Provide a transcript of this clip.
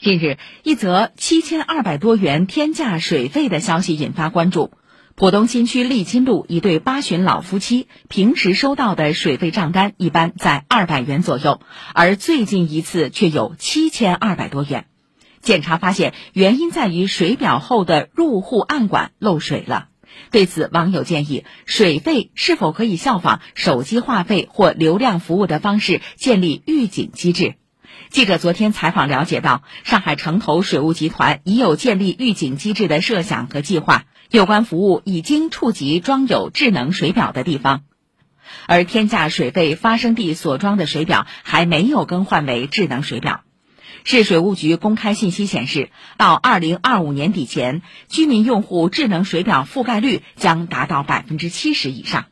近日，一则七千二百多元天价水费的消息引发关注。浦东新区利津路一对八旬老夫妻平时收到的水费账单一般在二百元左右，而最近一次却有七千二百多元。检查发现，原因在于水表后的入户暗管漏水了。对此，网友建议，水费是否可以效仿手机话费或流量服务的方式建立预警机制？记者昨天采访了解到，上海城投水务集团已有建立预警机制的设想和计划，有关服务已经触及装有智能水表的地方，而天价水费发生地所装的水表还没有更换为智能水表。市水务局公开信息显示，到二零二五年底前，居民用户智能水表覆盖率将达到百分之七十以上。